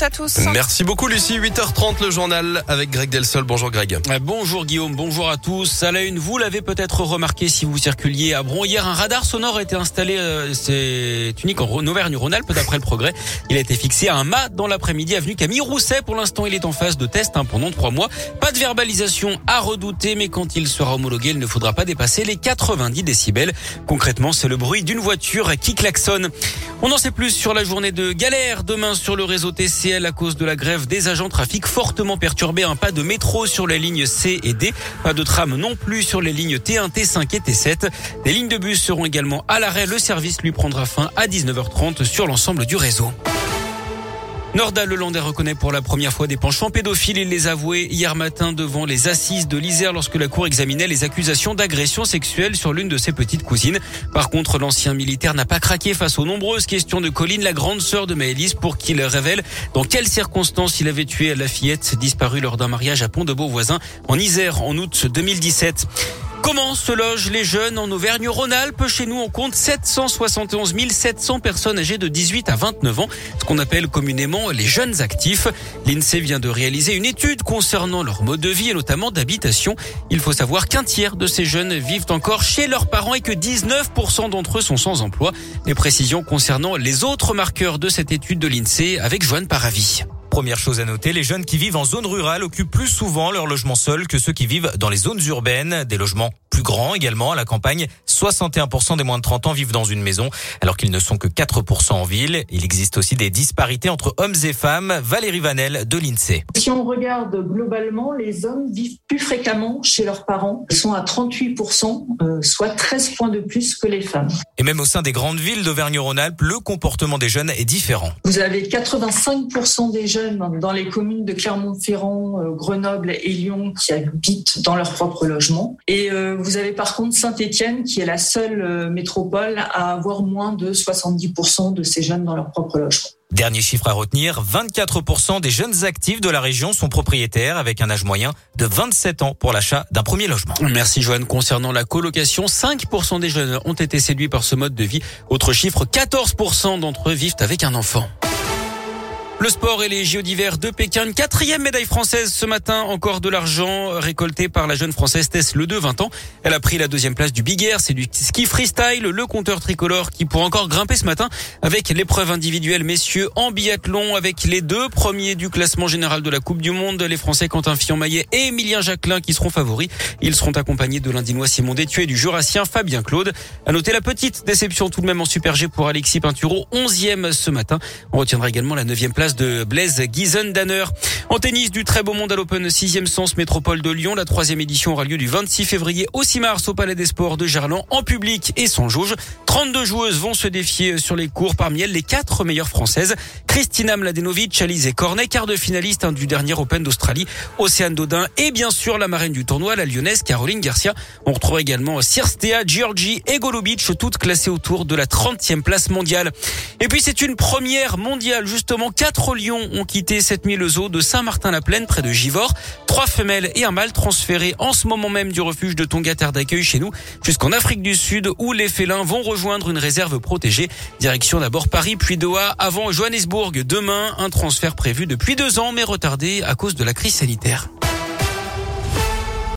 à tous. Merci beaucoup Lucie. 8h30 le journal avec Greg Delsol. Bonjour Greg. Euh, bonjour Guillaume, bonjour à tous. À la une, vous l'avez peut-être remarqué si vous circuliez à Bron. Hier, un radar sonore a été installé, euh, c'est unique en Auvergne-Rhône-Alpes d'après le progrès. Il a été fixé à un mât dans l'après-midi avenue Camille Rousset. Pour l'instant, il est en phase de test hein, pendant trois mois. Pas de verbalisation à redouter, mais quand il sera homologué, il ne faudra pas dépasser les 90 décibels. Concrètement, c'est le bruit d'une voiture qui klaxonne. On en sait plus sur la journée de galère demain sur le réseau TC à cause de la grève des agents trafic fortement perturbé. Un pas de métro sur les lignes C et D. Pas de tram non plus sur les lignes T1, T5 et T7. Des lignes de bus seront également à l'arrêt. Le service lui prendra fin à 19h30 sur l'ensemble du réseau. Nordal Lelandais reconnaît pour la première fois des penchants pédophiles. Il les a avoués hier matin devant les assises de l'Isère lorsque la cour examinait les accusations d'agression sexuelle sur l'une de ses petites cousines. Par contre, l'ancien militaire n'a pas craqué face aux nombreuses questions de Colline, la grande sœur de Maëlys, pour qu'il révèle dans quelles circonstances il avait tué la fillette disparue lors d'un mariage à Pont-de-Beauvoisin en Isère en août 2017. Comment se logent les jeunes en Auvergne-Rhône-Alpes? Chez nous, on compte 771 700 personnes âgées de 18 à 29 ans, ce qu'on appelle communément les jeunes actifs. L'INSEE vient de réaliser une étude concernant leur mode de vie et notamment d'habitation. Il faut savoir qu'un tiers de ces jeunes vivent encore chez leurs parents et que 19% d'entre eux sont sans emploi. Les précisions concernant les autres marqueurs de cette étude de l'INSEE avec Joanne Paravi. Première chose à noter, les jeunes qui vivent en zone rurale occupent plus souvent leur logement seul que ceux qui vivent dans les zones urbaines, des logements plus grands également à la campagne. 61% des moins de 30 ans vivent dans une maison, alors qu'ils ne sont que 4% en ville. Il existe aussi des disparités entre hommes et femmes. Valérie Vanel de l'INSEE. Si on regarde globalement, les hommes vivent plus fréquemment chez leurs parents. Ils sont à 38%, euh, soit 13 points de plus que les femmes. Et même au sein des grandes villes d'Auvergne-Rhône-Alpes, le comportement des jeunes est différent. Vous avez 85% des jeunes dans les communes de Clermont-Ferrand, euh, Grenoble et Lyon qui habitent dans leur propre logement. Et euh, vous avez par contre Saint-Étienne qui est la seule euh, métropole à avoir moins de 70% de ces jeunes dans leur propre logement. Dernier chiffre à retenir, 24% des jeunes actifs de la région sont propriétaires avec un âge moyen de 27 ans pour l'achat d'un premier logement. Merci Joanne. Concernant la colocation, 5% des jeunes ont été séduits par ce mode de vie. Autre chiffre, 14% d'entre eux vivent avec un enfant. Le sport et les JO d'hiver de Pékin. Une quatrième médaille française ce matin. Encore de l'argent récolté par la jeune française Tess Le 2, 20 ans. Elle a pris la deuxième place du Big Air. C'est du ski freestyle. Le compteur tricolore qui pourra encore grimper ce matin avec l'épreuve individuelle messieurs en biathlon avec les deux premiers du classement général de la Coupe du Monde. Les Français Quentin Fillon-Maillet et Emilien Jacquelin qui seront favoris. Ils seront accompagnés de l'Indinois Simon Détué et du Jurassien Fabien Claude. À noter la petite déception tout de même en Super G pour Alexis Pinturo. 11e ce matin. On retiendra également la neuvième place de Blaise Giesen-Danner. En tennis, du très beau monde à l'Open 6e sens métropole de Lyon. La troisième édition aura lieu du 26 février au 6 mars au Palais des Sports de Gerland en public et sans jauge. 32 joueuses vont se défier sur les cours. Parmi elles, les quatre meilleures françaises. Christina Mladenovic, Alizé Cornet, quart de finaliste hein, du dernier Open d'Australie. Océane Dodin et bien sûr la marraine du tournoi, la lyonnaise Caroline Garcia. On retrouve également Sirstea, Georgie et Golubic, toutes classées autour de la 30e place mondiale. Et puis c'est une première mondiale, justement. Quatre lions ont quitté cette nuit de Saint-Martin-la-Plaine, près de Givors. Trois femelles et un mâle transférés en ce moment même du refuge de Tonga Terre d'accueil chez nous jusqu'en Afrique du Sud où les félins vont rejoindre une réserve protégée. Direction d'abord Paris puis Doha avant Johannesburg. Demain, un transfert prévu depuis deux ans mais retardé à cause de la crise sanitaire.